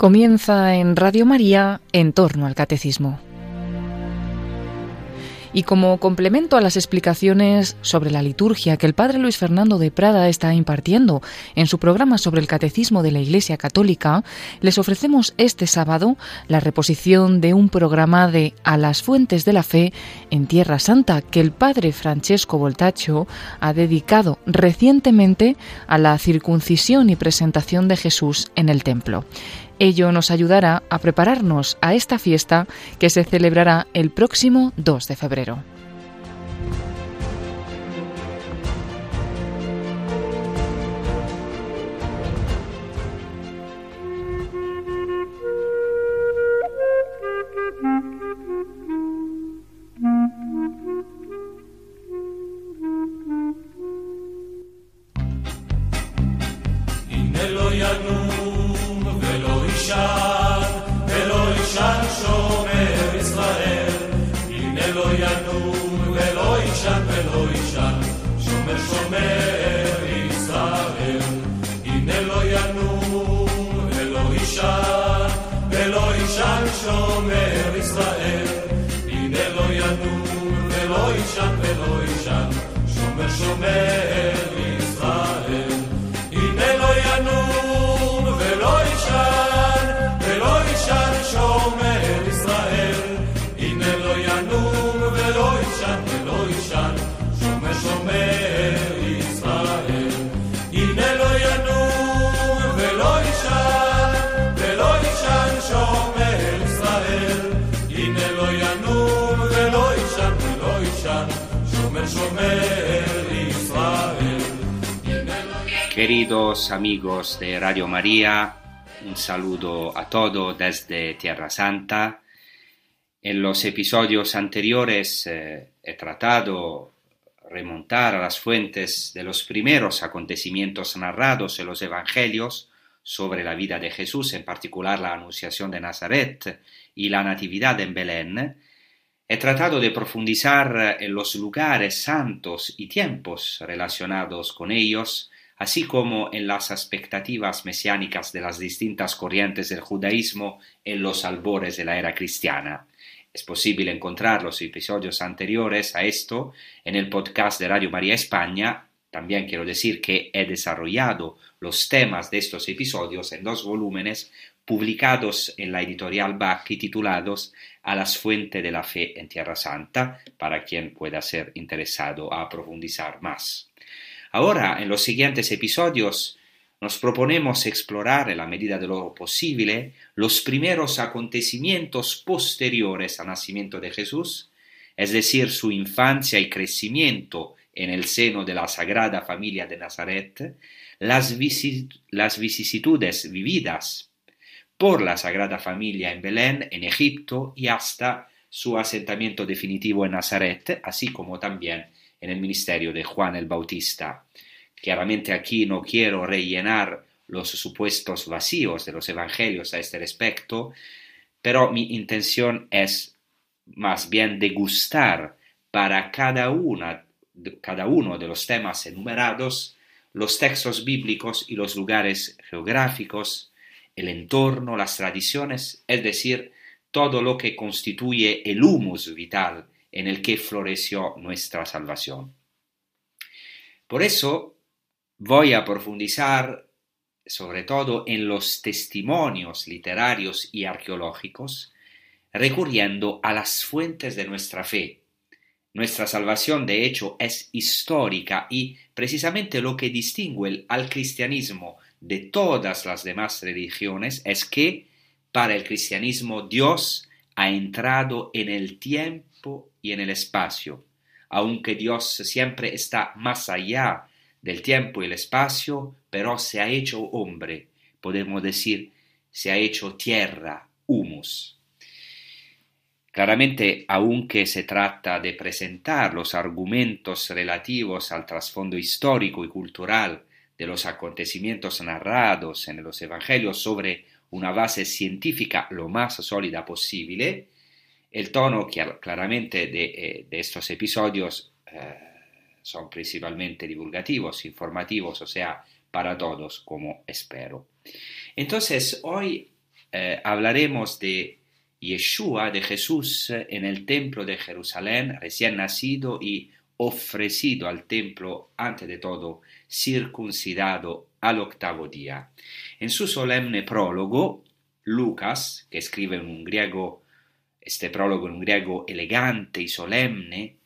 Comienza en Radio María en torno al catecismo. Y como complemento a las explicaciones sobre la liturgia que el padre Luis Fernando de Prada está impartiendo en su programa sobre el catecismo de la Iglesia Católica, les ofrecemos este sábado la reposición de un programa de A las fuentes de la fe en Tierra Santa que el padre Francesco Voltaccio ha dedicado recientemente a la circuncisión y presentación de Jesús en el templo. Ello nos ayudará a prepararnos a esta fiesta que se celebrará el próximo 2 de febrero. Queridos amigos de Radio María, un saludo a todos desde Tierra Santa. En los episodios anteriores eh, he tratado remontar a las fuentes de los primeros acontecimientos narrados en los Evangelios sobre la vida de Jesús, en particular la Anunciación de Nazaret y la Natividad en Belén, He tratado de profundizar en los lugares santos y tiempos relacionados con ellos, así como en las expectativas mesiánicas de las distintas corrientes del judaísmo en los albores de la era cristiana. Es posible encontrar los episodios anteriores a esto en el podcast de Radio María España. También quiero decir que he desarrollado los temas de estos episodios en dos volúmenes publicados en la editorial Bach titulados A las fuentes de la fe en Tierra Santa, para quien pueda ser interesado a profundizar más. Ahora, en los siguientes episodios, nos proponemos explorar, en la medida de lo posible, los primeros acontecimientos posteriores al nacimiento de Jesús, es decir, su infancia y crecimiento en el seno de la Sagrada Familia de Nazaret, las, vicisitudes vividas por la Sagrada Familia en Belén, en Egipto y hasta su asentamiento definitivo en Nazaret, así como también en el ministerio de Juan el Bautista. Claramente aquí no quiero rellenar los supuestos vacíos de los evangelios a este respecto, pero mi intención es más bien degustar para cada, uno de los temas enumerados los textos bíblicos y los lugares geográficos el entorno, las tradiciones, es decir, todo lo que constituye el humus vital en el que floreció nuestra salvación. Por eso voy a profundizar sobre todo en los testimonios literarios y arqueológicos, recurriendo a las fuentes de nuestra fe. Nuestra salvación, de hecho, es histórica y precisamente lo que distingue al cristianismo de todas las demás religiones es que para el cristianismo Dios ha entrado en el tiempo y en el espacio. Aunque Dios siempre está más allá del tiempo y el espacio, pero se ha hecho hombre, podemos decir, se ha hecho tierra, humus. Claramente, aunque se trata de presentar los argumentos relativos al trasfondo histórico y cultural de los acontecimientos narrados en los Evangelios sobre una base científica lo más sólida posible, el tono claramente de, eh, de estos episodios eh, son principalmente divulgativos, informativos, o sea, para todos, como espero. Entonces, hoy eh, hablaremos de Yeshua, de Jesús en el templo de Jerusalén, recién nacido y ofrecido al templo, ante de todo, circuncidado al octavo día. En su solemne prólogo, Lucas, que escribe en un griego, este prólogo en griego elegante y solemne,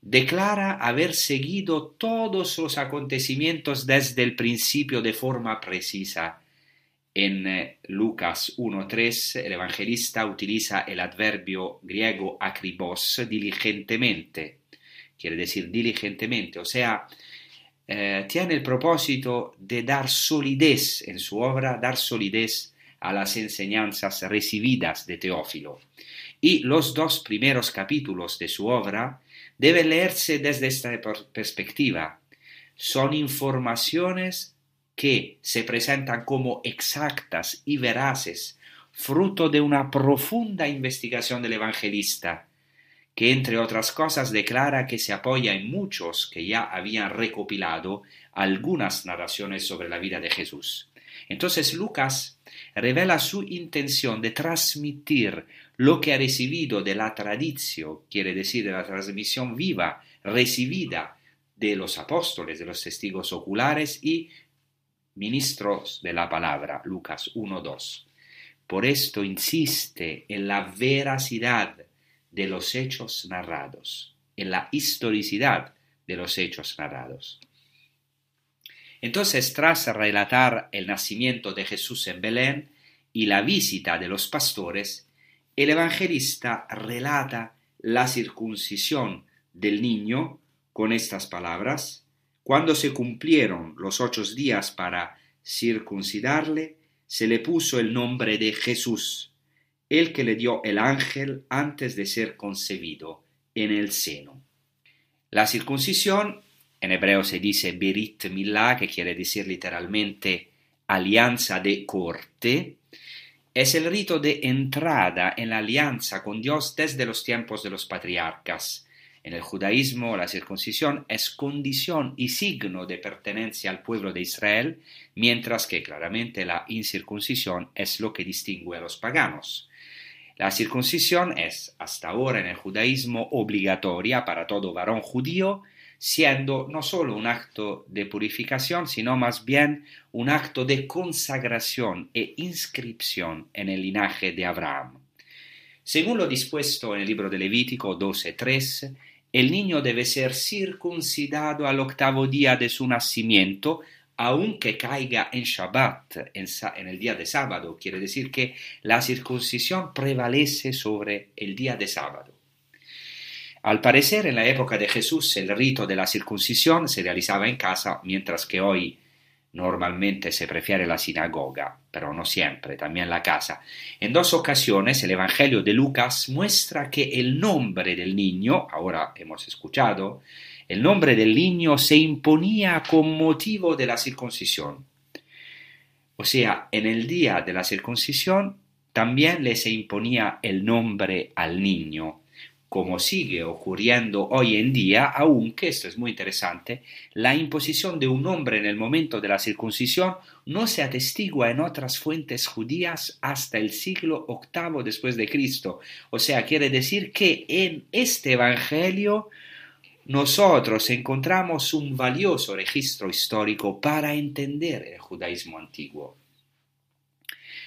declara haber seguido todos los acontecimientos desde el principio de forma precisa. En eh, Lucas 1.3 el evangelista utiliza el adverbio griego akribos diligentemente, quiere decir diligentemente, o sea, eh, tiene el propósito de dar solidez en su obra, dar solidez a las enseñanzas recibidas de Teófilo. Y los dos primeros capítulos de su obra deben leerse desde esta perspectiva. Son informaciones que se presentan como exactas y veraces, fruto de una profunda investigación del evangelista, que entre otras cosas declara que se apoya en muchos que ya habían recopilado algunas narraciones sobre la vida de Jesús. Entonces Lucas revela su intención de transmitir lo que ha recibido de la tradición, quiere decir de la transmisión viva recibida de los apóstoles, de los testigos oculares y ministros de la palabra, Lucas 1.2. Por esto insiste en la veracidad de los hechos narrados, en la historicidad de los hechos narrados. Entonces, tras relatar el nacimiento de Jesús en Belén y la visita de los pastores, el evangelista relata la circuncisión del niño con estas palabras, cuando se cumplieron los ocho días para circuncidarle, se le puso el nombre de Jesús, el que le dio el ángel antes de ser concebido en el seno. La circuncisión, en hebreo se dice Berit Milah, que quiere decir literalmente alianza de corte, es el rito de entrada en la alianza con Dios desde los tiempos de los patriarcas. En el judaísmo la circuncisión es condición y signo de pertenencia al pueblo de Israel, mientras que claramente la incircuncisión es lo que distingue a los paganos. La circuncisión es hasta ahora en el judaísmo obligatoria para todo varón judío, siendo no solo un acto de purificación, sino más bien un acto de consagración e inscripción en el linaje de Abraham. Según lo dispuesto en el libro de Levítico 12.3, el niño debe ser circuncidado al octavo día de su nacimiento aunque caiga en Shabbat, en, el día de sábado, quiere decir que la circuncisión prevalece sobre el día de sábado. Al parecer, en la época de Jesús, el rito de la circuncisión se realizaba en casa, mientras que hoy normalmente se prefiere la sinagoga, pero no siempre, también la casa. En dos ocasiones el Evangelio de Lucas muestra que el nombre del niño, ahora hemos escuchado, el nombre del niño se imponía con motivo de la circuncisión. O sea, en el día de la circuncisión también le se imponía el nombre al niño, como sigue ocurriendo hoy en día, aunque, esto es muy interesante, la imposición de un nombre en el momento de la circuncisión no se atestigua en otras fuentes judías hasta el siglo VIII después de Cristo. O sea, quiere decir que en este Evangelio nosotros encontramos un valioso registro histórico para entender el judaísmo antiguo.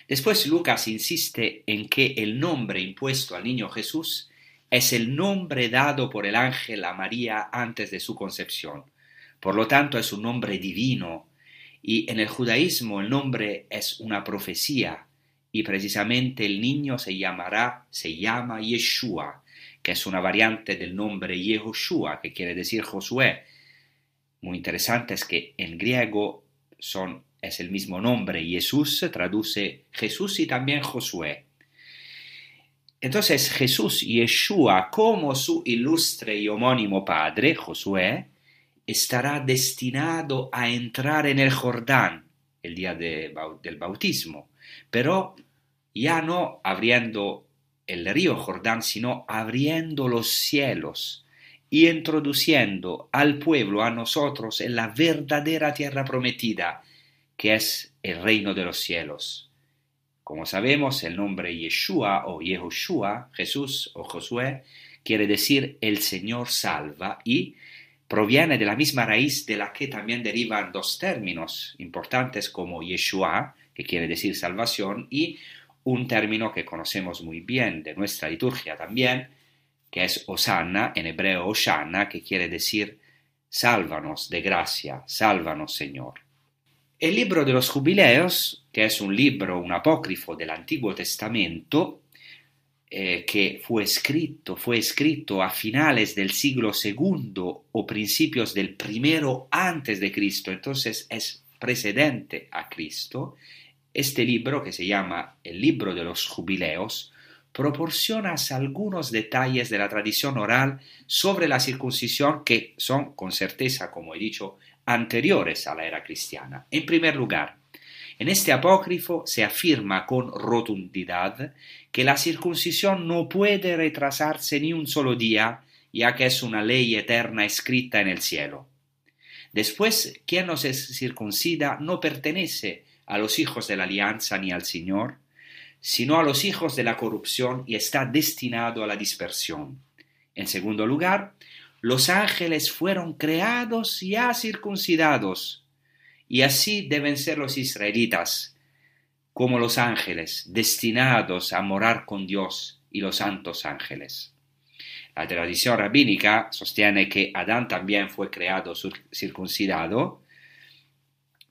Después Lucas insiste en que el nombre impuesto al niño Jesús es el nombre dado por el ángel a María antes de su concepción. Por lo tanto, es un nombre divino y en el judaísmo el nombre es una profecía y precisamente el niño se llamará, se llama Yeshua, que es una variante del nombre Yehoshua, que quiere decir Josué. Muy interesante es que en griego son, es el mismo nombre, Jesús traduce Jesús y también Josué. Entonces Jesús, Yeshua, como su ilustre y homónimo padre, Josué, estará destinado a entrar en el Jordán el día del bautismo, pero ya no abriendo el río Jordán, sino abriendo los cielos y introduciendo al pueblo, a nosotros, en la verdadera tierra prometida, que es el reino de los cielos. Como sabemos, el nombre Yeshua o Yehoshua, Jesús o Josué, quiere decir el Señor salva y proviene de la misma raíz de la que también derivan dos términos importantes como Yeshua, que quiere decir salvación, y un término que conocemos muy bien de nuestra liturgia también, que es Osanna, en hebreo Oshana, que quiere decir sálvanos de gracia, sálvanos Señor. El libro de los jubileos, que es un libro, un apócrifo del Antiguo Testamento, eh, que fue escrito, fue escrito a finales del siglo II o principios del primero antes de Cristo, entonces es precedente a Cristo, este libro, que se llama el libro de los jubileos, proporciona algunos detalles de la tradición oral sobre la circuncisión que son, con certeza, como he dicho, anteriores a la era cristiana. En primer lugar, en este apócrifo se afirma con rotundidad que la circuncisión no puede retrasarse ni un solo día, ya que es una ley eterna escrita en el cielo. Después, quien no se circuncida no pertenece a los hijos de la alianza ni al Señor, sino a los hijos de la corrupción y está destinado a la dispersión. En segundo lugar, los ángeles fueron creados ya circuncidados, y así deben ser los israelitas, como los ángeles, destinados a morar con Dios y los santos ángeles. La tradición rabínica sostiene que Adán también fue creado circuncidado,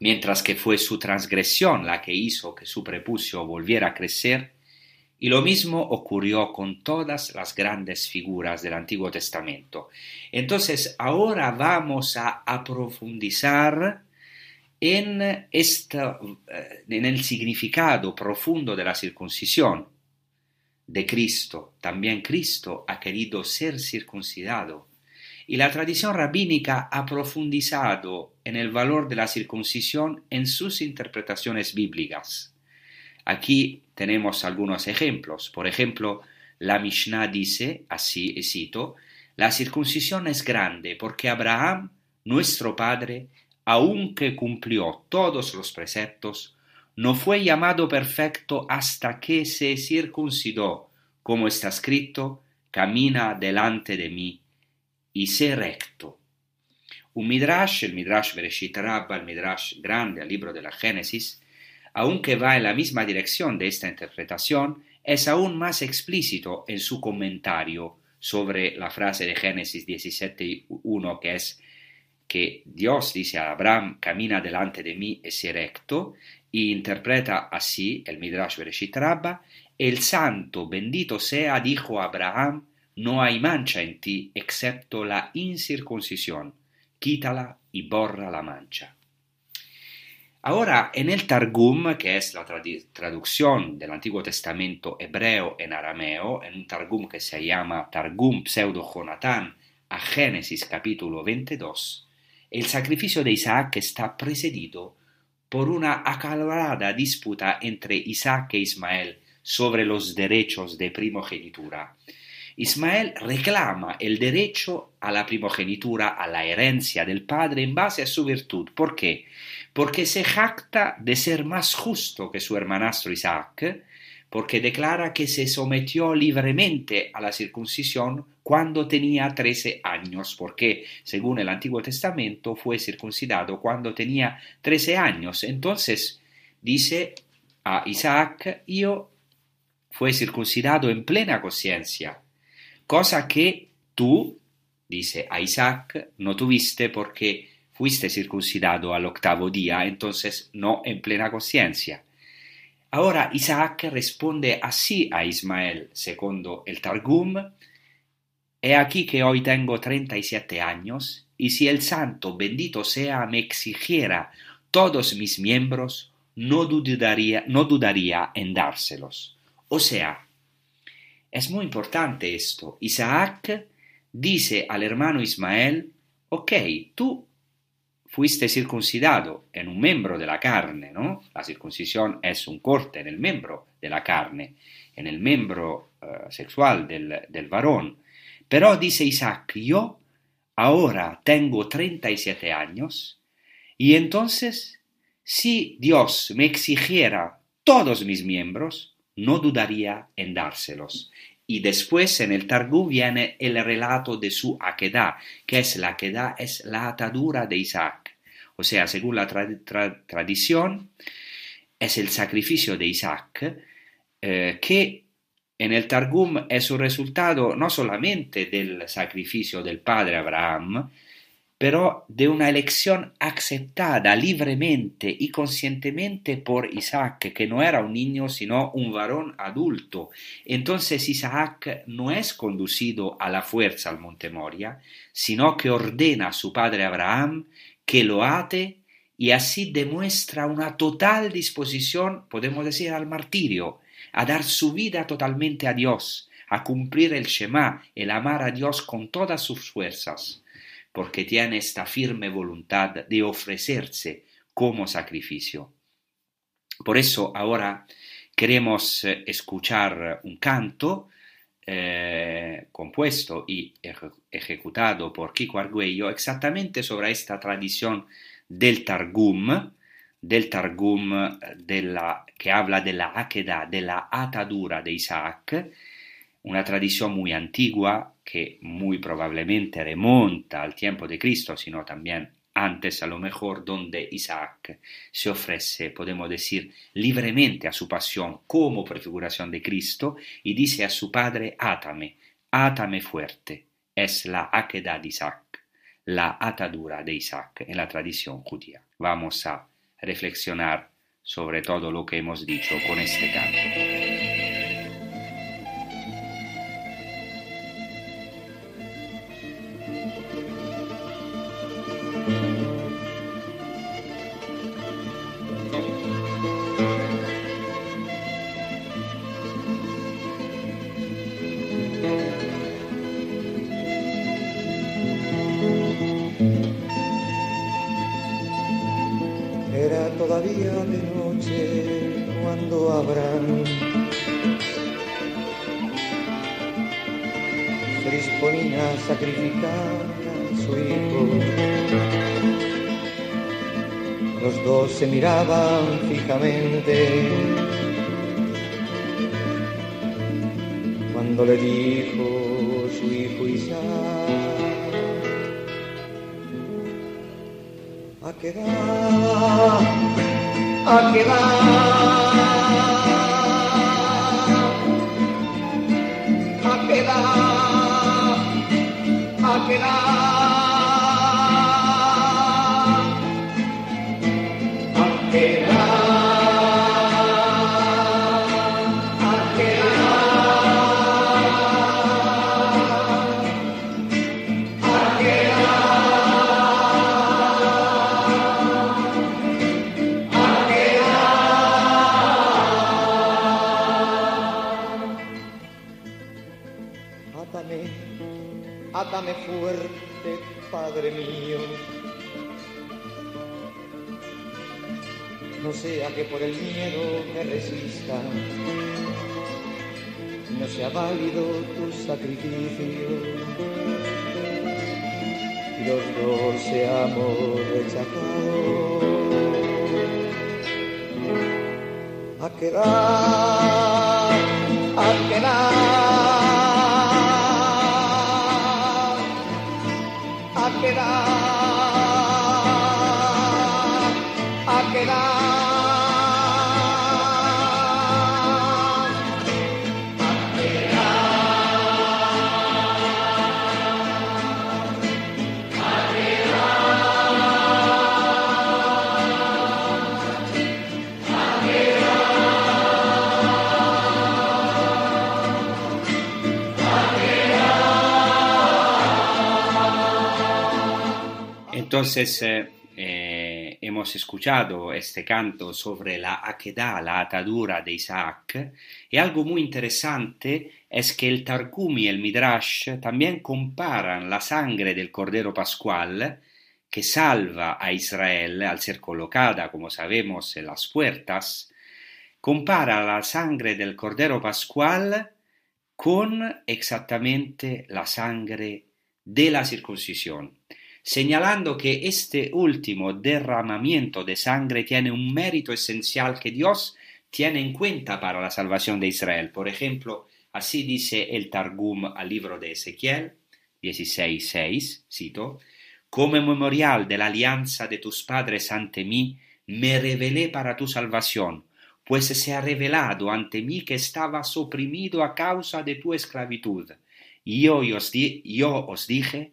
mientras que fue su transgresión la que hizo que su prepucio volviera a crecer y lo mismo ocurrió con todas las grandes figuras del Antiguo Testamento. Entonces, ahora vamos a, profundizar en, eh, en el significado profundo de la circuncisión de Cristo. También Cristo ha querido ser circuncidado. Y la tradición rabínica ha profundizado en el valor de la circuncisión en sus interpretaciones bíblicas. Aquí tenemos algunos ejemplos. Por ejemplo, la Mishnah dice, así cito, la circuncisión es grande porque Abraham, nuestro padre, aunque cumplió todos los preceptos, no fue llamado perfecto hasta que se circuncidó, como está escrito, camina delante de mí y sé recto. Un midrash, el midrash Bereshit Rabba, el midrash grande, el libro de la Génesis, aunque va en la misma dirección de esta interpretación, es aún más explícito en su comentario sobre la frase de Génesis 17.1 que es que Dios dice a Abraham, camina delante de mí y sé recto, y interpreta así el Midrash Bereshit Rabba, el santo bendito sea, dijo Abraham, no hay mancha en ti excepto la incircuncisión, quítala y borra la mancha. Ahora, en el Targum, que es la traducción del Antiguo Testamento hebreo en arameo, en un Targum que se llama Targum Pseudo Jonatán a Génesis capítulo 22, el sacrificio de Isaac está precedido por una acalorada disputa entre Isaac e Ismael sobre los derechos de primogenitura. Ismael reclama el derecho a la primogenitura, a la herencia del padre en base a su virtud. ¿Por qué? Porque se jacta de ser más justo que su hermanastro Isaac, porque declara que se sometió libremente a la circuncisión cuando tenía trece años, porque según el Antiguo Testamento fue circuncidado cuando tenía trece años. Entonces dice a Isaac, yo fue circuncidado en plena conciencia, cosa que tú, dice a Isaac, no tuviste porque fuiste circuncidado al octavo día, entonces no en plena conciencia. Ahora Isaac responde así a Ismael, segundo el Targum, He aquí que hoy tengo treinta y siete años, y si el santo bendito sea me exigiera todos mis miembros, no dudaría, no dudaría en dárselos. O sea, es muy importante esto. Isaac dice al hermano Ismael, ok, tú fuiste circuncidado en un miembro de la carne, ¿no? La circuncisión es un corte en el miembro de la carne, en el miembro uh, sexual del, del varón. Pero dice Isaac, yo ahora tengo 37 años y entonces si Dios me exigiera todos mis miembros, no dudaría en dárselos. Y después en el Targum viene el relato de su aquedad, que es la aquedad, es la atadura de Isaac. O sea, según la tradición, es el sacrificio de Isaac, eh, que en el Targum es un resultado no solamente del sacrificio del padre Abraham, pero de una elección aceptada libremente y conscientemente por Isaac, que no era un niño sino un varón adulto. Entonces Isaac no es conducido a la fuerza al monte Moria, sino que ordena a su padre Abraham que lo ate y así demuestra una total disposición, podemos decir, al martirio, a dar su vida totalmente a Dios, a cumplir el Shema, el amar a Dios con todas sus fuerzas porque tiene esta firme voluntad de ofrecerse como sacrificio. Por eso ahora queremos eh, escuchar un canto eh, compuesto y ejecutado por Kiko Argüello exactamente sobre esta tradición del Targum, del Targum de la, que habla de la Akedah, de la atadura de Isaac, una tradición muy antigua que muy probablemente remonta al tiempo de Cristo, sino también antes a lo mejor donde Isaac se ofrece, podemos decir, libremente a su pasión como prefiguración de Cristo y dice a su padre, átame, átame fuerte. Es la aquedad de Isaac, la atadura de Isaac en la tradición judía. Vamos a reflexionar sobre todo lo que hemos dicho con este canto. Se miraban fijamente. Cuando le dijo su hijo Isaac, a quedar, a quedar. A quedar, a quedar. que por el miedo me resista, no sea válido tu sacrificio los dos seamos rechazados. A quedar, a quedar, a quedar. Entonces, eh, eh, hemos escuchado este canto sobre la aquedad, la atadura de Isaac, y algo muy interesante es que el Targum y el Midrash también comparan la sangre del Cordero Pascual, que salva a Israel al ser colocada, como sabemos, en las puertas, compara la sangre del Cordero Pascual con exactamente la sangre de la circuncisión señalando que este último derramamiento de sangre tiene un mérito esencial que Dios tiene en cuenta para la salvación de Israel. Por ejemplo, así dice el Targum al libro de Ezequiel 16.6, cito, Como memorial de la alianza de tus padres ante mí, me revelé para tu salvación, pues se ha revelado ante mí que estabas oprimido a causa de tu esclavitud. Y yo os, yo os dije,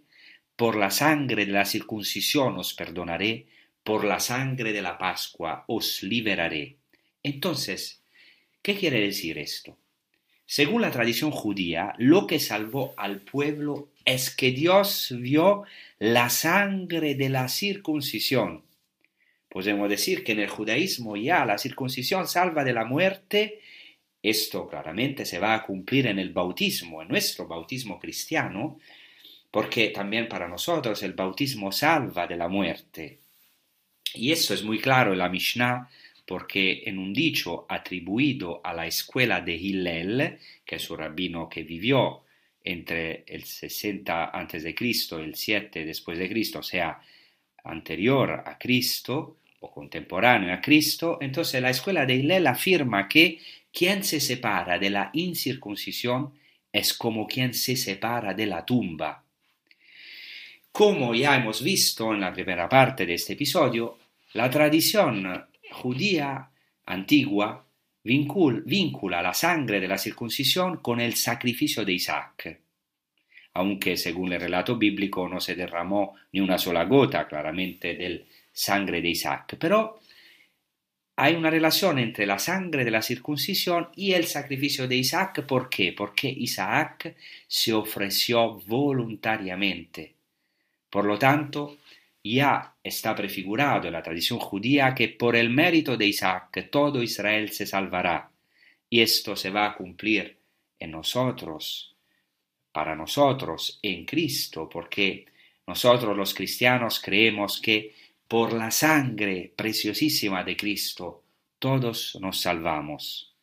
por la sangre de la circuncisión os perdonaré, por la sangre de la Pascua os liberaré. Entonces, ¿qué quiere decir esto? Según la tradición judía, lo que salvó al pueblo es que Dios vio la sangre de la circuncisión. Podemos decir que en el judaísmo ya la circuncisión salva de la muerte. Esto claramente se va a cumplir en el bautismo, en nuestro bautismo cristiano, porque también para nosotros el bautismo salva de la muerte. Y eso es muy claro en la Mishnah porque en un dicho atribuido a la escuela de Hillel, que es un rabino que vivió entre el 60 antes de Cristo y el 7 después de Cristo, o sea, anterior a Cristo o contemporáneo a Cristo, entonces la escuela de Hillel afirma que quien se separa de la incircuncisión es como quien se separa de la tumba. Como ya hemos visto en la primera parte de este episodio, la tradición judía antigua vincula la sangre de la circuncisión con el sacrificio de Isaac, aunque según el relato bíblico no se derramó ni una sola gota claramente del sangre de Isaac, pero hay una relación entre la sangre de la circuncisión y el sacrificio de Isaac. ¿Por qué? Porque Isaac se ofreció voluntariamente. Por lo tanto, ya está prefigurado en la tradición judía que por el mérito de Isaac todo Israel se salvará, y esto se va a cumplir en nosotros, para nosotros, en Cristo, porque nosotros los cristianos creemos que por la sangre preciosísima de Cristo todos nos salvamos.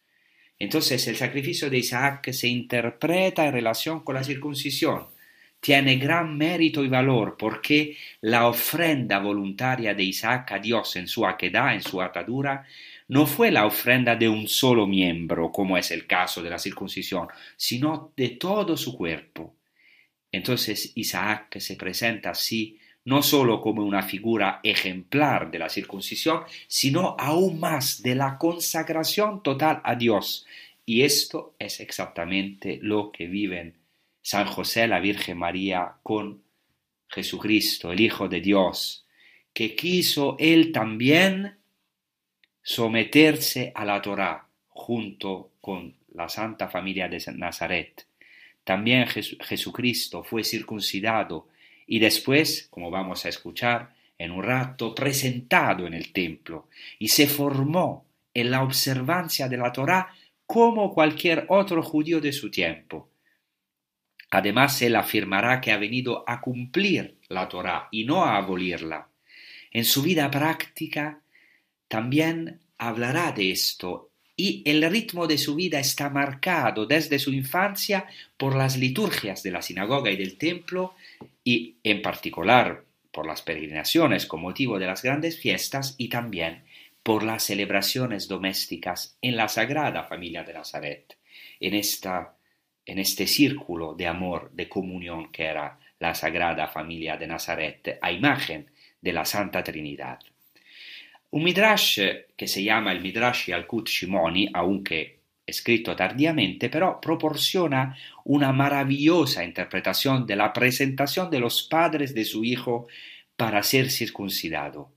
Entonces el sacrificio de Isaac se interpreta en relación con la circuncisión, tiene gran mérito y valor porque la ofrenda voluntaria de Isaac a Dios en su aquedad, en su atadura, no fue la ofrenda de un solo miembro, como es el caso de la circuncisión, sino de todo su cuerpo. Entonces Isaac se presenta así no solo como una figura ejemplar de la circuncisión, sino aún más de la consagración total a Dios. Y esto es exactamente lo que viven San José, la Virgen María, con Jesucristo, el Hijo de Dios, que quiso él también someterse a la Torá junto con la Santa Familia de Nazaret. También Jesucristo fue circuncidado y después, como vamos a escuchar en un rato, presentado en el templo y se formó en la observancia de la Torá como cualquier otro judío de su tiempo. Además, él afirmará que ha venido a cumplir la Torá y no a abolirla. En su vida práctica también hablará de esto y el ritmo de su vida está marcado desde su infancia por las liturgias de la sinagoga y del templo y en particular por las peregrinaciones con motivo de las grandes fiestas y también por las celebraciones domésticas en la Sagrada Familia de Nazaret. En esta en este círculo de amor, de comunión que era la Sagrada Familia de Nazaret, a imagen de la Santa Trinidad. Un midrash que se llama el Midrash Yalkut Shimoni, aunque escrito tardíamente, pero proporciona una maravillosa interpretación de la presentación de los padres de su hijo para ser circuncidado.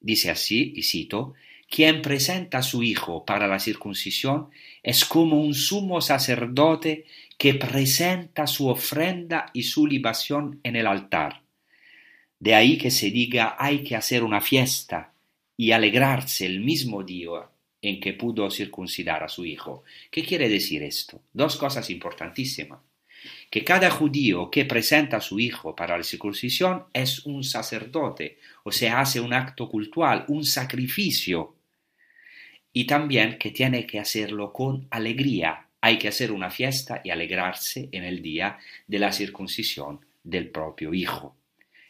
Dice así, y cito, quien presenta a su hijo para la circuncisión es como un sumo sacerdote que presenta su ofrenda y su libación en el altar. De ahí que se diga hay que hacer una fiesta y alegrarse el mismo día en que pudo circuncidar a su hijo. ¿Qué quiere decir esto? Dos cosas importantísimas. Que cada judío que presenta a su hijo para la circuncisión es un sacerdote, o sea, hace un acto cultural, un sacrificio. Y también que tiene que hacerlo con alegría, hay que hacer una fiesta y alegrarse en el día de la circuncisión del propio Hijo.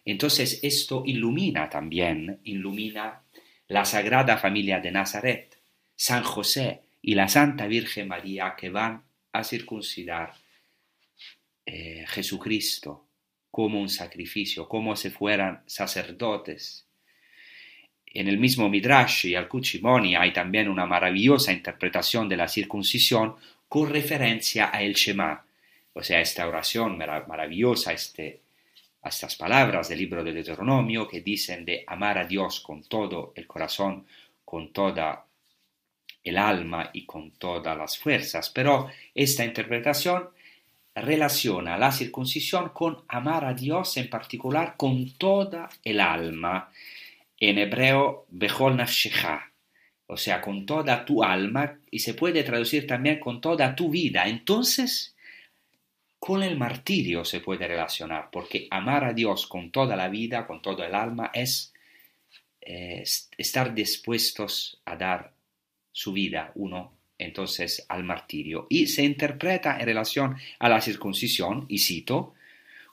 Entonces esto ilumina también, ilumina la Sagrada Familia de Nazaret, San José y la Santa Virgen María que van a circuncidar eh, Jesucristo como un sacrificio, como si fueran sacerdotes. En el mismo Midrash y al Cuchimoni hay también una maravillosa interpretación de la circuncisión con referencia a el Shema, o sea, esta oración maravillosa, este, estas palabras del libro del Deuteronomio que dicen de amar a Dios con todo el corazón, con toda el alma y con todas las fuerzas. Pero esta interpretación relaciona la circuncisión con amar a Dios en particular con toda el alma. En hebreo, Bechol Nafshecha, o sea, con toda tu alma, y se puede traducir también con toda tu vida. Entonces, con el martirio se puede relacionar, porque amar a Dios con toda la vida, con todo el alma, es eh, estar dispuestos a dar su vida uno entonces al martirio. Y se interpreta en relación a la circuncisión, y cito,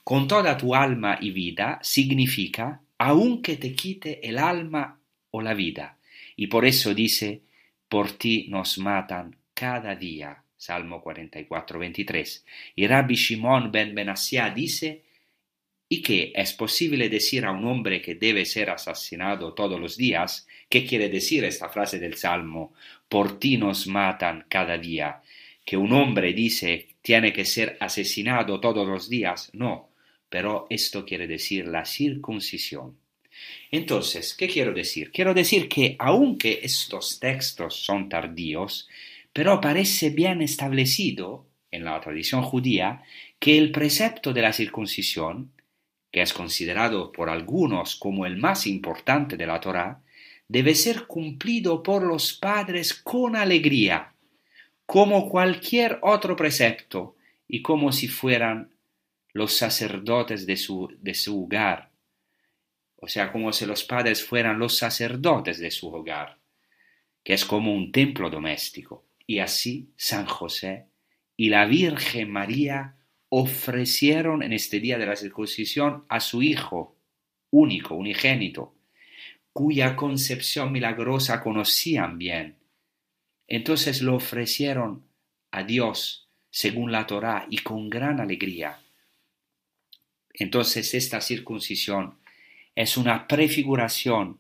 con toda tu alma y vida significa aunque te quite el alma o la vida. Y por eso dice, por ti nos matan cada día. Salmo 44, 23. Y Rabbi Shimon ben Benasia dice, ¿y qué? ¿Es posible decir a un hombre que debe ser asesinado todos los días? ¿Qué quiere decir esta frase del Salmo? Por ti nos matan cada día. ¿Que un hombre dice tiene que ser asesinado todos los días? No, pero esto quiere decir la circuncisión. Entonces, ¿qué quiero decir? Quiero decir que aunque estos textos son tardíos, pero parece bien establecido en la tradición judía que el precepto de la circuncisión, que es considerado por algunos como el más importante de la Torá, debe ser cumplido por los padres con alegría, como cualquier otro precepto, y como si fueran los sacerdotes de su, de su hogar, o sea, como si los padres fueran los sacerdotes de su hogar, que es como un templo doméstico. Y así San José y la Virgen María ofrecieron en este día de la circuncisión a su Hijo único, unigénito, cuya concepción milagrosa conocían bien. Entonces lo ofrecieron a Dios según la Torá y con gran alegría. Entonces esta circuncisión es una prefiguración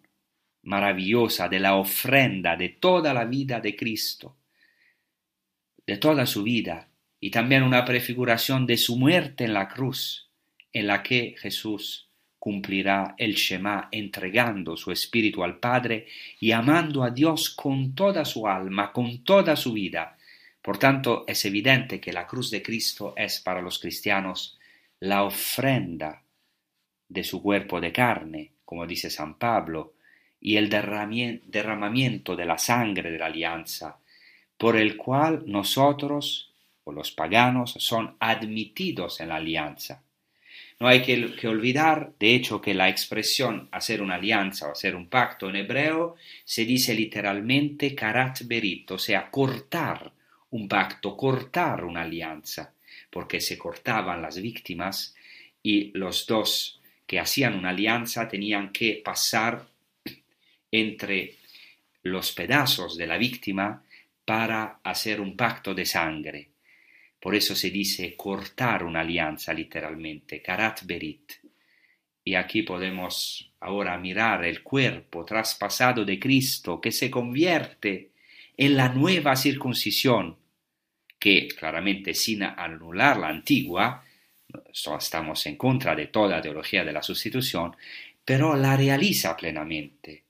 maravillosa de la ofrenda de toda la vida de Cristo de toda su vida y también una prefiguración de su muerte en la cruz, en la que Jesús cumplirá el Shema entregando su espíritu al Padre y amando a Dios con toda su alma, con toda su vida. Por tanto, es evidente que la cruz de Cristo es para los cristianos la ofrenda de su cuerpo de carne, como dice San Pablo, y el derramamiento de la sangre de la alianza, por el cual nosotros o los paganos son admitidos en la alianza. No hay que, olvidar, de hecho, que la expresión hacer una alianza o hacer un pacto en hebreo se dice literalmente karat berit, o sea, cortar un pacto, cortar una alianza, porque se cortaban las víctimas y los dos que hacían una alianza tenían que pasar entre los pedazos de la víctima para hacer un pacto de sangre. Por eso se dice cortar una alianza literalmente, karat berit. Y aquí podemos ahora mirar el cuerpo traspasado de Cristo que se convierte en la nueva circuncisión, que claramente sin anular la antigua, estamos en contra de toda teología de la sustitución, pero la realiza plenamente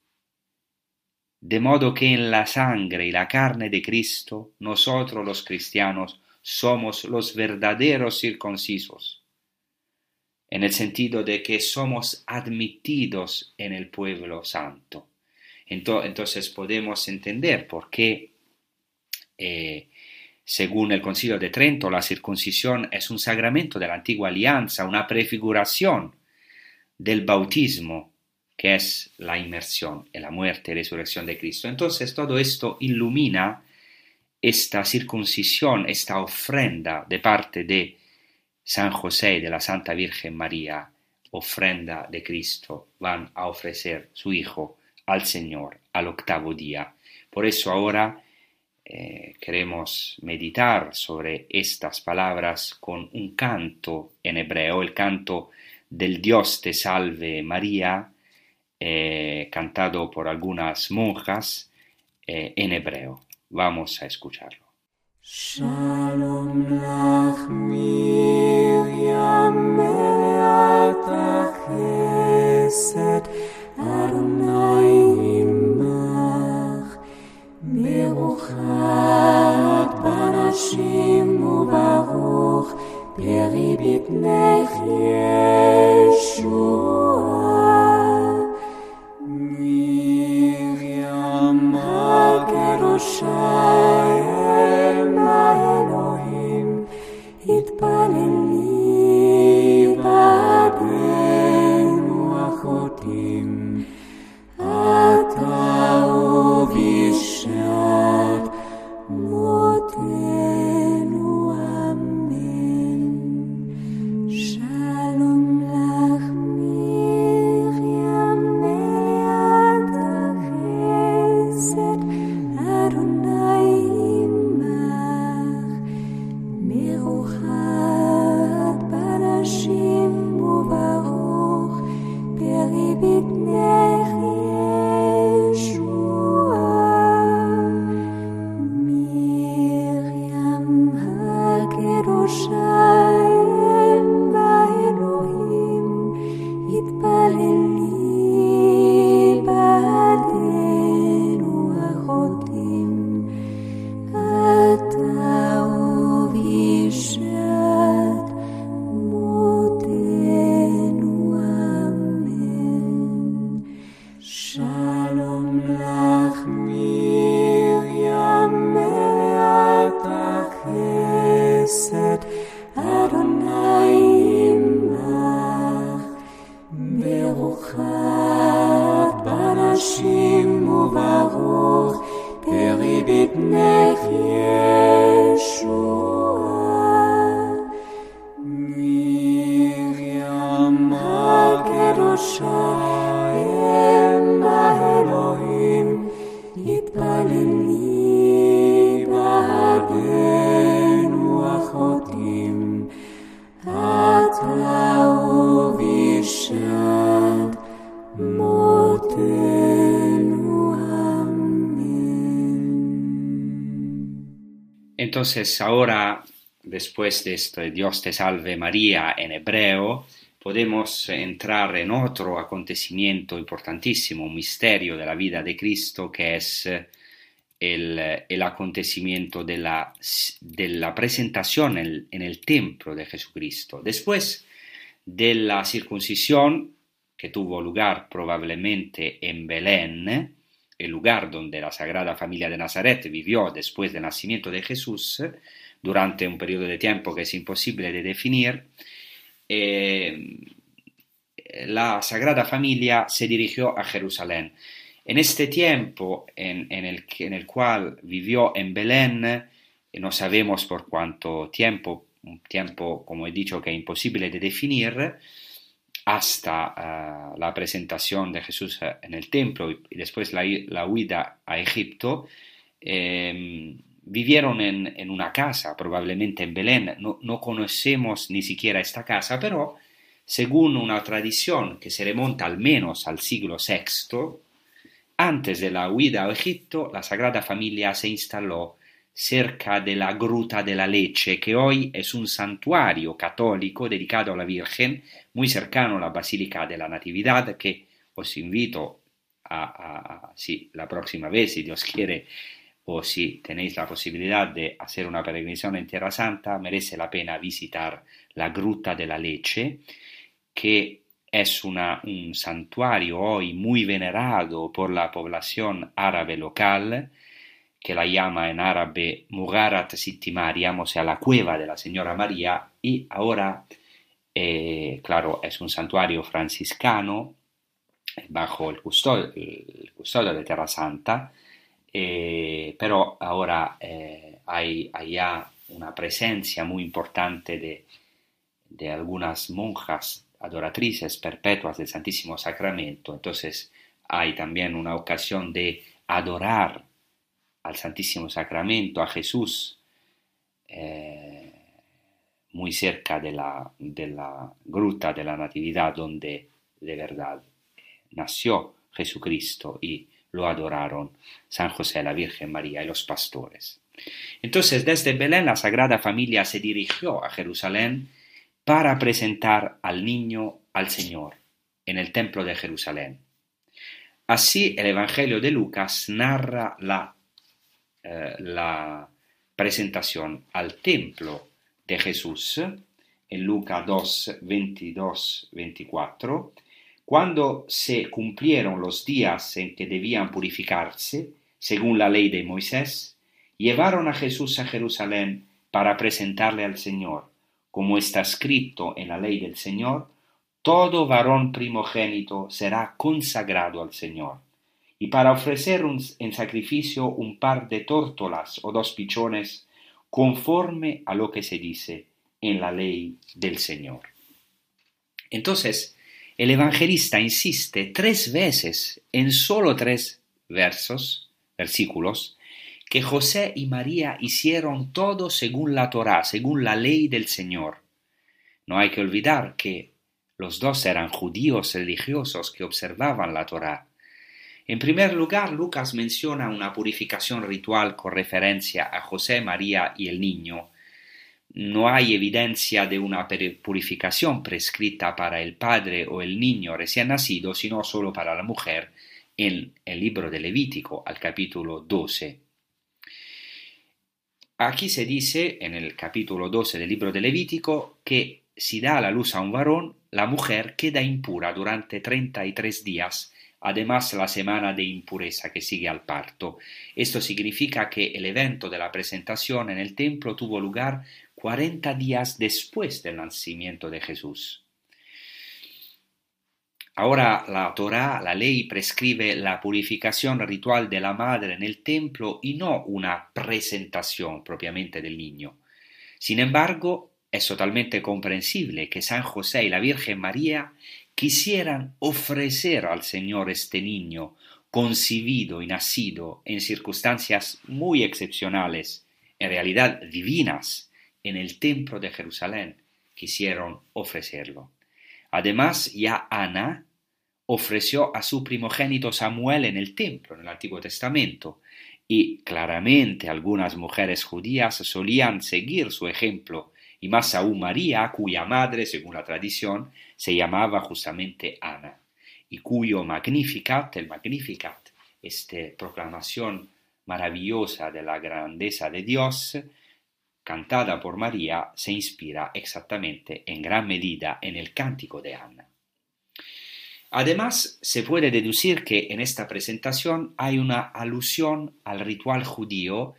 de modo que en la sangre y la carne de Cristo nosotros los cristianos somos los verdaderos circuncisos, en el sentido de que somos admitidos en el pueblo santo. Entonces podemos entender por qué, eh, según el Concilio de Trento, la circuncisión es un sacramento de la antigua alianza, una prefiguración del bautismo que es la inmersión en la muerte y resurrección de Cristo. Entonces todo esto ilumina esta circuncisión, esta ofrenda de parte de San José y de la Santa Virgen María, ofrenda de Cristo, van a ofrecer su Hijo al Señor al octavo día. Por eso ahora eh, queremos meditar sobre estas palabras con un canto en hebreo, el canto del Dios te salve María, eh, cantado por algunas monjas eh, en hebreo. Vamos a escucharlo. Shalom Hashim Baruch Peribit Nech Yeshua Miriam Entonces ahora, después de esto, Dios te salve María en hebreo, podemos entrar en otro acontecimiento importantísimo, un misterio de la vida de Cristo, que es el, el acontecimiento de la, de la presentación en, en el templo de Jesucristo. Después de la circuncisión, que tuvo lugar probablemente en Belén, el lugar donde la Sagrada Familia de Nazaret vivió después del nacimiento de Jesús, durante un periodo de tiempo que es imposible de definir, eh, la Sagrada Familia se dirigió a Jerusalén. En este tiempo en, el, en el, cual vivió en Belén, eh, no sabemos por cuánto tiempo, un tiempo, como he dicho, que es imposible de definir, hasta uh, la presentación de Jesús eh, en el templo y después la, la huida a Egipto, eh, vivieron en, en, una casa, probablemente en Belén. No, no, conocemos ni siquiera esta casa, pero según una tradición que se remonta al menos al siglo VI, antes de la huida a Egipto, la Sagrada Familia se instaló cerca de la Gruta de la Leche, que hoy es un santuario católico dedicado a la Virgen, muy cercano a la Basílica de la Natividad, que os invito a, a, si la próxima vez, si Dios quiere, o si tenéis la posibilidad de hacer una peregrinación en Tierra Santa, merece la pena visitar la Gruta de la Leche, que es una, un santuario hoy muy venerado por la población árabe local, que la llama en árabe Mugarat Siti Mariam, o sea, la cueva de la Señora María, y ahora, eh, claro, es un santuario franciscano bajo el custodio, el custodio de Terra Santa, eh, pero ahora eh, hay allá una presencia muy importante de, de algunas monjas adoratrices perpetuas del Santísimo Sacramento, entonces hay también una ocasión de adorar al Santísimo Sacramento, a Jesús, eh, muy cerca de la, de la gruta de la Natividad donde de verdad nació Jesucristo y lo adoraron San José, la Virgen María y los pastores. Entonces, desde Belén la Sagrada Familia se dirigió a Jerusalén para presentar al niño al Señor en el templo de Jerusalén. Así el Evangelio de Lucas narra la, eh, la presentación al templo de Jesús en Lucas 2, 22, 24, cuando se cumplieron los días en que debían purificarse, según la ley de Moisés, llevaron a Jesús a Jerusalén para presentarle al Señor, como está escrito en la ley del Señor, todo varón primogénito será consagrado al Señor. Y para ofrecer en sacrificio un par de tórtolas o dos pichones, conforme a lo que se dice en la ley del Señor. Entonces, el evangelista insiste tres veces, en solo tres versos, versículos, que José y María hicieron todo según la Torá, según la ley del Señor. No hay que olvidar que los dos eran judíos religiosos que observaban la Torá. En primer lugar, Lucas menciona una purificación ritual con referencia a José, María y el niño. No hay evidencia de una purificación prescrita para el padre o el niño recién nacido, sino solo para la mujer en el libro de Levítico, al capítulo 12. Aquí se dice, en el capítulo 12 del libro de Levítico, que si da la luz a un varón, la mujer queda impura durante 33 días, además la semana de impureza que sigue al parto. Esto significa que el evento de la presentación en el templo tuvo lugar 40 días después del nacimiento de Jesús. Ahora la Torah, la ley, prescribe la purificación ritual de la madre en el templo y no una presentación propiamente del niño. Sin embargo, es totalmente comprensible que San José y la Virgen María quisieran ofrecer al Señor este niño concebido y nacido en circunstancias muy excepcionales, en realidad divinas, en el templo de Jerusalén, quisieron ofrecerlo. Además, ya Ana ofreció a su primogénito Samuel en el templo, en el Antiguo Testamento, y claramente algunas mujeres judías solían seguir su ejemplo y más aún María, cuya madre, según la tradición, se llamaba justamente Ana, y cuyo Magnificat, el Magnificat, esta proclamación maravillosa de la grandeza de Dios, cantada por María, se inspira exactamente en gran medida en el cántico de Ana. Además, se puede deducir que en esta presentación hay una alusión al ritual judío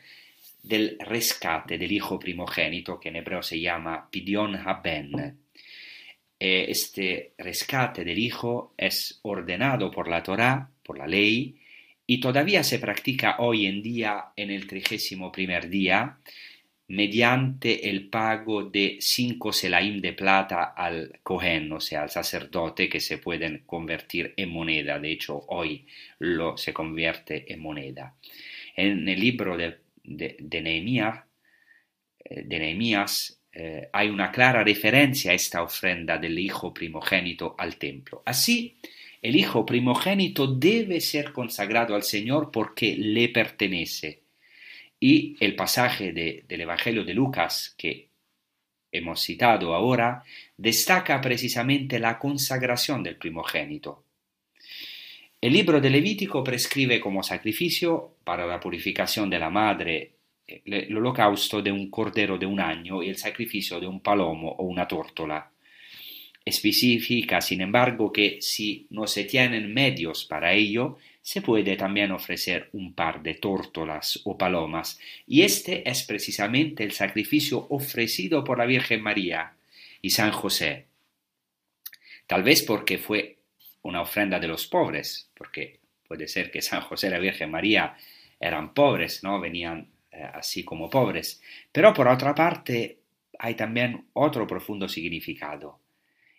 del rescate del hijo primogénito, que en hebreo se llama Pidion Haben. Eh, este rescate del hijo es ordenado por la Torá, por la ley, y todavía se practica hoy en día en el trigésimo primer día, mediante el pago de cinco selaim de plata al Cohen, o sea, al sacerdote, que se pueden convertir en moneda. De hecho, hoy lo se convierte en moneda. En el libro de de, de Nehemías, eh, eh, hay una clara referencia a esta ofrenda del hijo primogénito al templo. Así, el hijo primogénito debe ser consagrado al Señor porque le pertenece. Y el pasaje del Evangelio de Lucas que hemos citado ahora destaca precisamente la consagración del primogénito. El libro de Levítico prescribe como sacrificio para la purificación de la madre eh, el holocausto de un cordero de un año y el sacrificio de un palomo o una tórtola. Especifica, sin embargo, que si no se tienen medios para ello, se puede también ofrecer un par de tórtolas o palomas, y este es precisamente el sacrificio ofrecido por la Virgen María y San José. Tal vez porque fue una ofrenda de los pobres, porque puede ser que San José y la Virgen María eran pobres, ¿no? Venían eh, así como pobres. Pero por otra parte hay también otro profundo significado.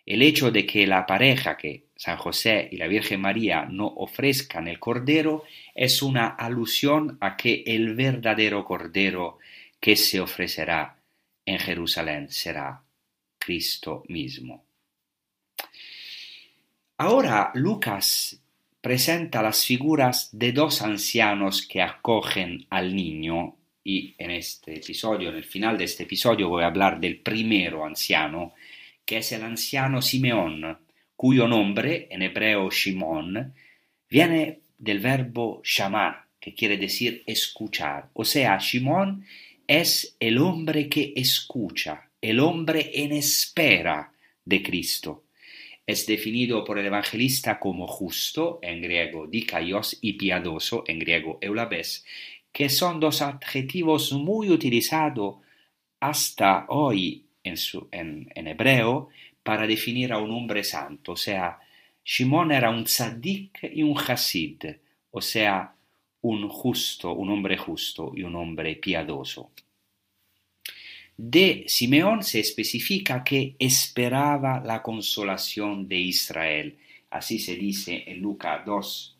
El hecho de que la pareja, que San José y la Virgen María, no ofrezcan el cordero es una alusión a que el verdadero cordero que se ofrecerá en Jerusalén será Cristo mismo. Ahora Lucas presenta las figuras de dos ancianos que acogen al niño y en este episodio, en el final de este episodio voy a hablar del primero anciano, que es el anciano Simeón, cuyo nombre en hebreo Shimón viene del verbo shamar, que quiere decir escuchar. O sea, Shimón es el hombre que escucha, el hombre en espera de Cristo. Es definido por el evangelista como justo, en griego dikaios, y piadoso, en griego eulabes, que son dos adjetivos muy utilizados hasta hoy en, en, hebreo para definir a un hombre santo. O sea, Shimón era un tzadik y un hasid, o sea, un justo, un hombre justo y un hombre piadoso. De Simeón se especifica que esperaba la consolación de Israel. Así se dice en Lucas 2,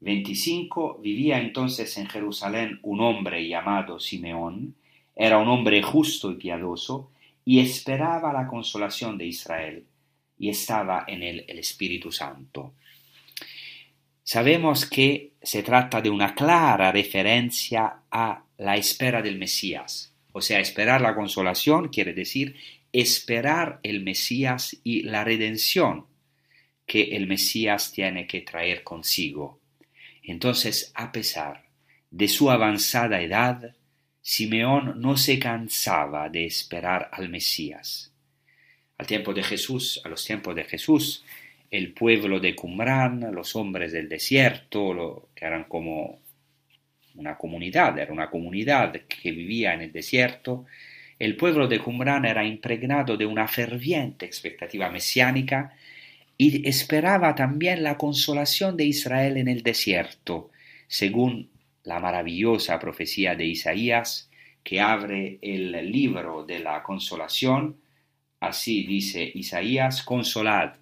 25. Vivía entonces en Jerusalén un hombre llamado Simeón. Era un hombre justo y piadoso y esperaba la consolación de Israel y estaba en él el Espíritu Santo. Sabemos que se trata de una clara referencia a la espera del Mesías o sea, esperar la consolación quiere decir esperar el Mesías y la redención que el Mesías tiene que traer consigo. Entonces, a pesar de su avanzada edad, Simeón no se cansaba de esperar al Mesías. Al tiempo de Jesús, a los tiempos de Jesús, el pueblo de Qumran, los hombres del desierto, que eran como una comunidad, era una comunidad que vivía en el desierto, el pueblo de Qumran era impregnado de una ferviente expectativa mesiánica y esperaba también la consolación de Israel en el desierto, según la maravillosa profecía de Isaías que abre el libro de la consolación. Así dice Isaías, consolad,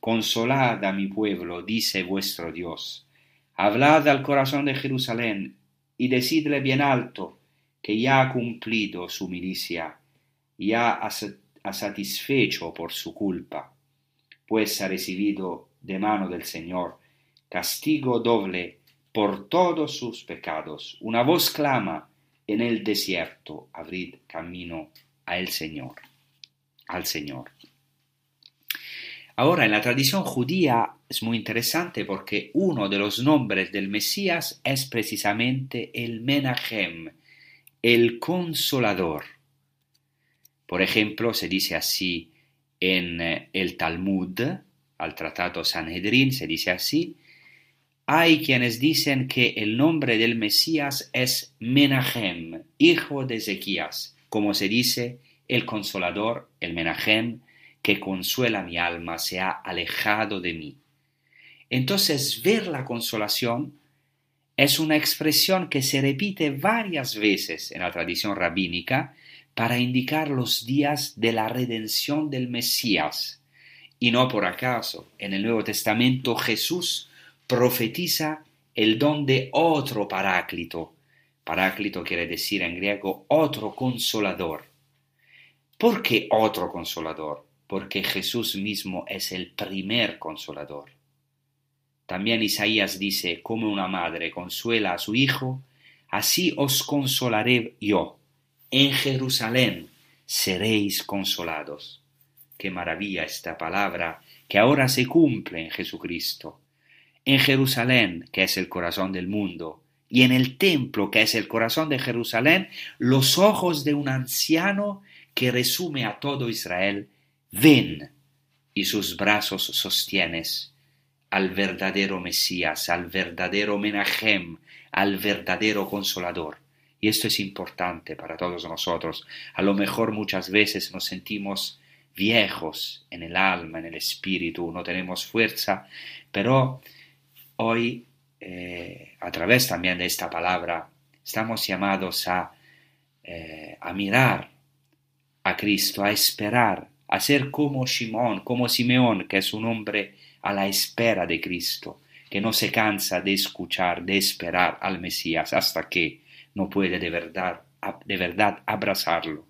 consolad a mi pueblo, dice vuestro Dios. Hablad al corazón de Jerusalén y decidle bien alto que ya ha cumplido su milicia, ya ha satisfecho por su culpa, pues ha recibido de mano del Señor castigo doble por todos sus pecados. Una voz clama en el desierto, abrid camino al Señor, al Señor. Ahora, en la tradición judía es muy interesante porque uno de los nombres del Mesías es precisamente el Menachem, el consolador. Por ejemplo, se dice así en eh, el Talmud, al tratado Sanhedrin, se dice así, hay quienes dicen que el nombre del Mesías es Menachem, hijo de Ezequías, como se dice el consolador, el Menachem, que consuela mi alma se ha alejado de mí. Entonces, ver la consolación es una expresión que se repite varias veces en la tradición rabínica para indicar los días de la redención del Mesías. Y no por acaso, en el Nuevo Testamento Jesús profetiza el don de otro paráclito. Paráclito quiere decir en griego otro consolador. ¿Por qué otro consolador? Porque Jesús mismo es el primer consolador. También Isaías dice, como una madre consuela a su hijo, así os consolaré yo. En Jerusalén seréis consolados. Qué maravilla esta palabra que ahora se cumple en Jesucristo. En Jerusalén, que es el corazón del mundo, y en el templo, que es el corazón de Jerusalén, los ojos de un anciano que resume a todo Israel ven y sus brazos sostienes al verdadero Mesías, al verdadero Menachem, al verdadero Consolador. Y esto es importante para todos nosotros. A lo mejor muchas veces nos sentimos viejos en el alma, en el espíritu, no tenemos fuerza, pero hoy, eh, a través también de esta palabra, estamos llamados a, eh, a mirar a Cristo, a esperar a ser como Simón, como Simeón, que es un hombre a la espera de Cristo, que no se cansa de escuchar, de esperar al Mesías hasta que no puede de verdad, de verdad abrazarlo.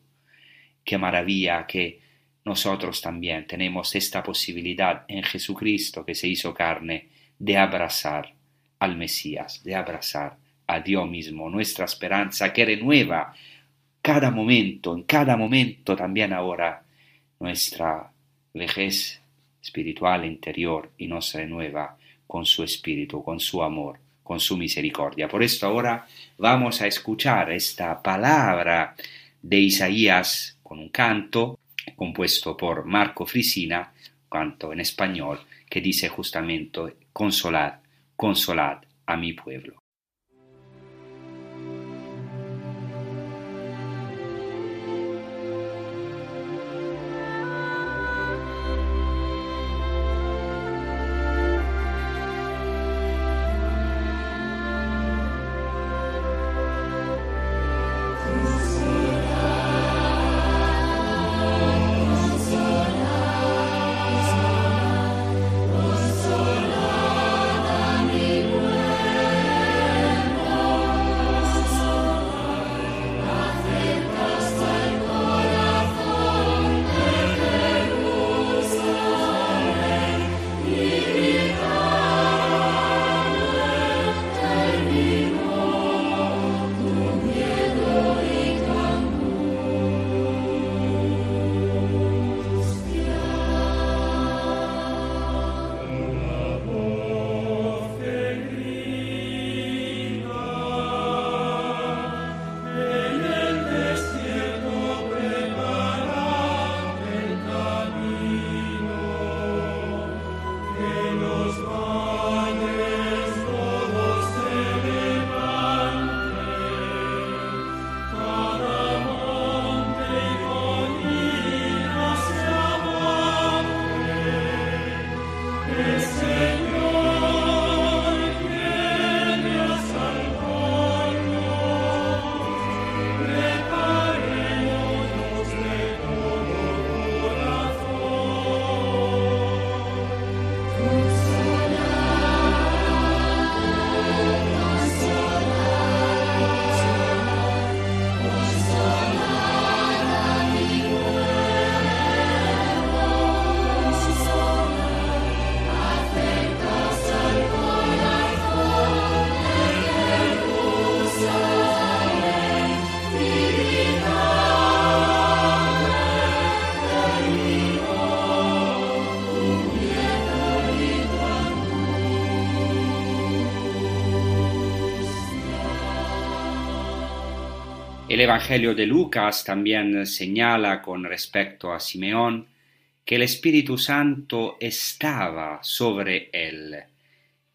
Qué maravilla que nosotros también tenemos esta posibilidad en Jesucristo que se hizo carne de abrazar al Mesías, de abrazar a Dios mismo, nuestra esperanza que renueva cada momento, en cada momento también ahora nuestra vejez espiritual interior y nos renueva con su espíritu, con su amor, con su misericordia. Por esto ahora vamos a escuchar esta palabra de Isaías con un canto compuesto por Marco Frisina, canto en español, que dice justamente, consolad, consolad a mi pueblo. El Evangelio de Lucas también señala con respecto a Simeón que el Espíritu Santo estaba sobre él.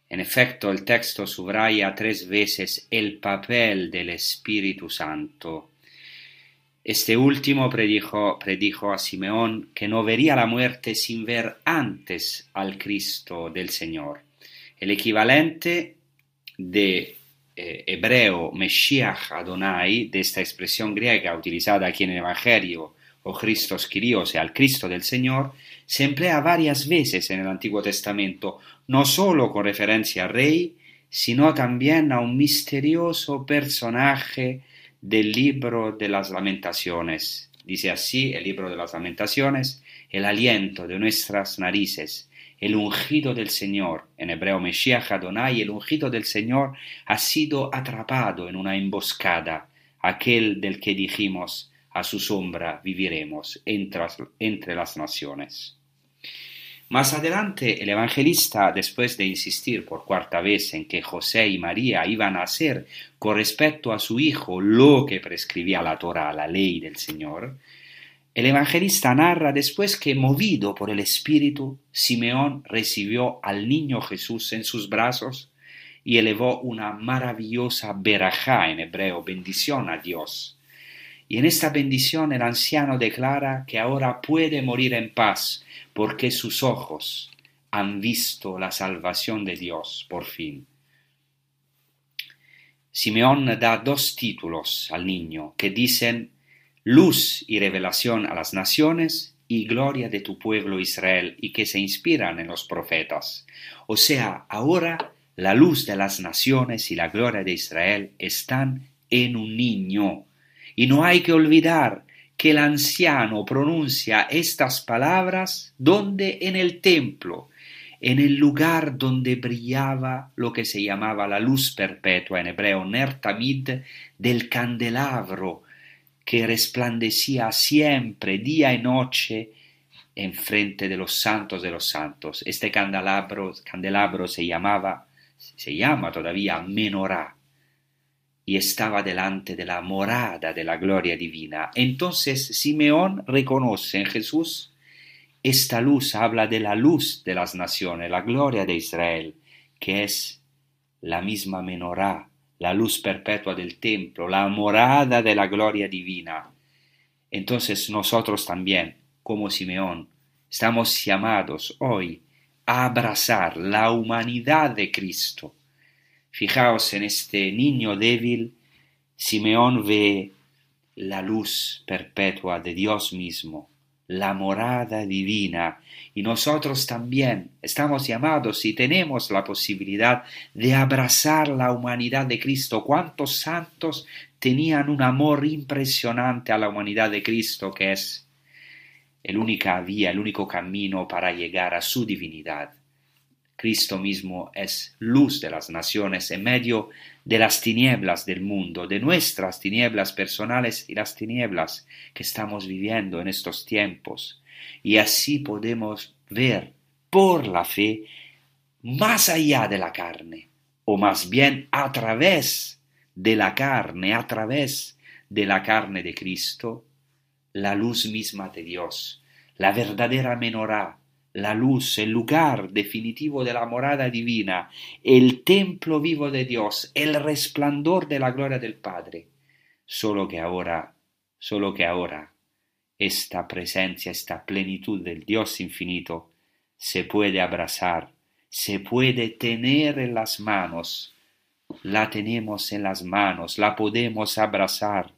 En efecto, el texto subraya tres veces el papel del Espíritu Santo. Este último predijo, a Simeón que no vería la muerte sin ver antes al Cristo del Señor. El equivalente de eh, hebreo Meshiach Adonai, de esta expresión griega utilizada aquí en el Evangelio, o Christos Kyrios, al Cristo del Señor, se emplea varias veces en el Antiguo Testamento, no solo con referencia al rey, sino también a un misterioso personaje del libro de las lamentaciones. Dice así el libro de las lamentaciones, el aliento de nuestras narices el ungido del Señor, en hebreo Meshiach Adonai, el ungido del Señor ha sido atrapado en una emboscada, aquel del que dijimos, a su sombra viviremos entre, las naciones. Más adelante, el evangelista, después de insistir por cuarta vez en que José y María iban a hacer con respecto a su hijo lo que prescribía la Torah, la ley del Señor, el evangelista narra después que, movido por el Espíritu, Simeón recibió al niño Jesús en sus brazos y elevó una maravillosa verajá en hebreo, bendición a Dios. Y en esta bendición el anciano declara que ahora puede morir en paz porque sus ojos han visto la salvación de Dios por fin. Simeón da dos títulos al niño que dicen luz y revelación a las naciones y gloria de tu pueblo Israel y que se inspiran en los profetas. O sea, ahora la luz de las naciones y la gloria de Israel están en un niño. Y no hay que olvidar que el anciano pronuncia estas palabras donde en el templo, en el lugar donde brillaba lo que se llamaba la luz perpetua en hebreo, Nertamid, del candelabro que resplandecía siempre, día y noche, en frente de los santos de los santos. Este candelabro, candelabro se llamaba, se llama todavía menorá, y estaba delante de la morada de la gloria divina. Entonces Simeón reconoce en Jesús esta luz, habla de la luz de las naciones, la gloria de Israel, que es la misma menorá, la luz perpetua del templo, la morada de la gloria divina. Entonces nosotros también, como Simeón, estamos llamados hoy a abrazar la humanidad de Cristo. Fijaos en este niño débil, Simeón ve la luz perpetua de Dios mismo, la morada divina, y nosotros también estamos llamados y tenemos la posibilidad de abrazar la humanidad de Cristo. ¿Cuántos santos tenían un amor impresionante a la humanidad de Cristo, que es el única vía, el único camino para llegar a su divinidad? Cristo mismo es luz de las naciones en medio de las tinieblas del mundo, de nuestras tinieblas personales y las tinieblas que estamos viviendo en estos tiempos. Y así podemos ver por la fe más allá de la carne, o más bien a través de la carne, a través de la carne de Cristo, la luz misma de Dios, la verdadera menorá, la luz, el lugar definitivo de la morada divina, el templo vivo de Dios, el resplandor de la gloria del Padre. Solo que ahora, solo que ahora, esta presencia, esta plenitud del Dios infinito se puede abrazar, se puede tener en las manos, la tenemos en las manos, la podemos abrazar,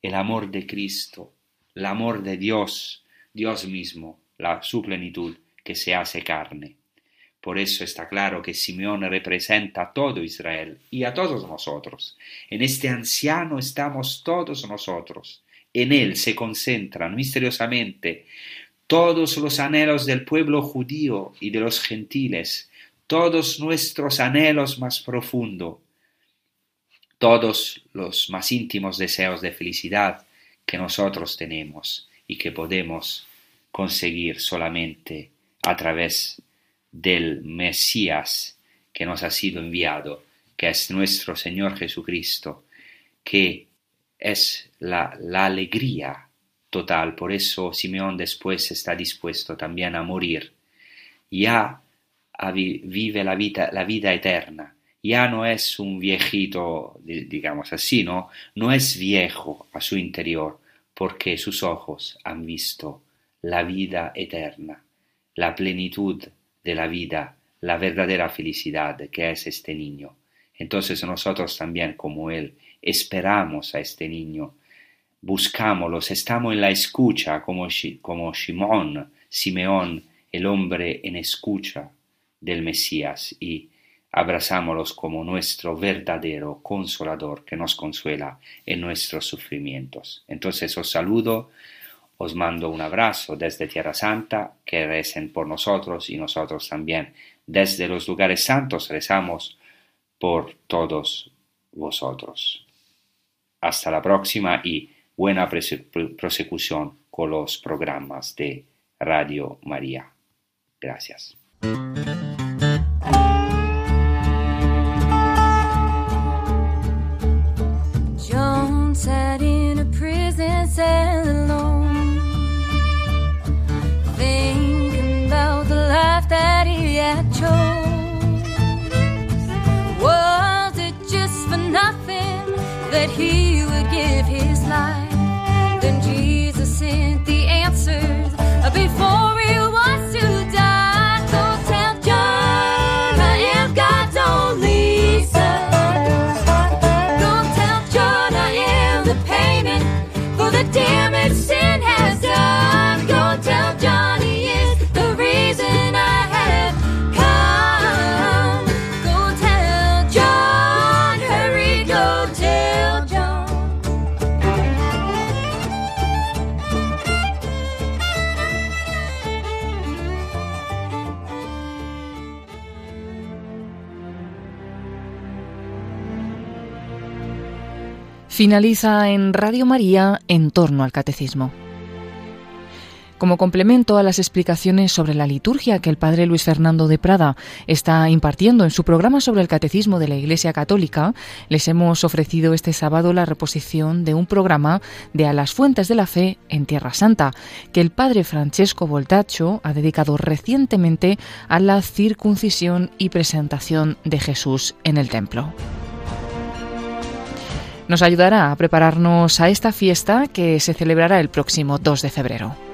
el amor de Cristo, el amor de Dios, Dios mismo, la, su plenitud que se hace carne. Por eso está claro que Simeón representa a todo Israel y a todos nosotros. En este anciano estamos todos nosotros. En él se concentran misteriosamente todos los anhelos del pueblo judío y de los gentiles, todos nuestros anhelos más profundos, todos los más íntimos deseos de felicidad que nosotros tenemos y que podemos conseguir solamente a través del Mesías que nos ha sido enviado, que es nuestro Señor Jesucristo, que es la, alegría total. Por eso Simeón después está dispuesto también a morir. Ya vive la vida, la vida eterna. Ya no es un viejito, digamos así, ¿no? No es viejo a su interior, porque sus ojos han visto la vida eterna la plenitud de la vida, la verdadera felicidad que es este niño. Entonces nosotros también como Él esperamos a este niño, buscámoslos, estamos en la escucha como, como Simón, Simeón, el hombre en escucha del Mesías y abrazámoslos como nuestro verdadero consolador que nos consuela en nuestros sufrimientos. Entonces os saludo os mando un abrazo desde Tierra Santa, que recen por nosotros y nosotros también desde los lugares santos rezamos por todos vosotros. Hasta la próxima y buena prosecución con los programas de Radio María. Gracias. Finaliza en Radio María en torno al catecismo. Como complemento a las explicaciones sobre la liturgia que el padre Luis Fernando de Prada está impartiendo en su programa sobre el catecismo de la Iglesia Católica, les hemos ofrecido este sábado la reposición de un programa de A las Fuentes de la Fe en Tierra Santa, que el padre Francesco Voltacho ha dedicado recientemente a la circuncisión y presentación de Jesús en el templo nos ayudará a prepararnos a esta fiesta que se celebrará el próximo 2 de febrero.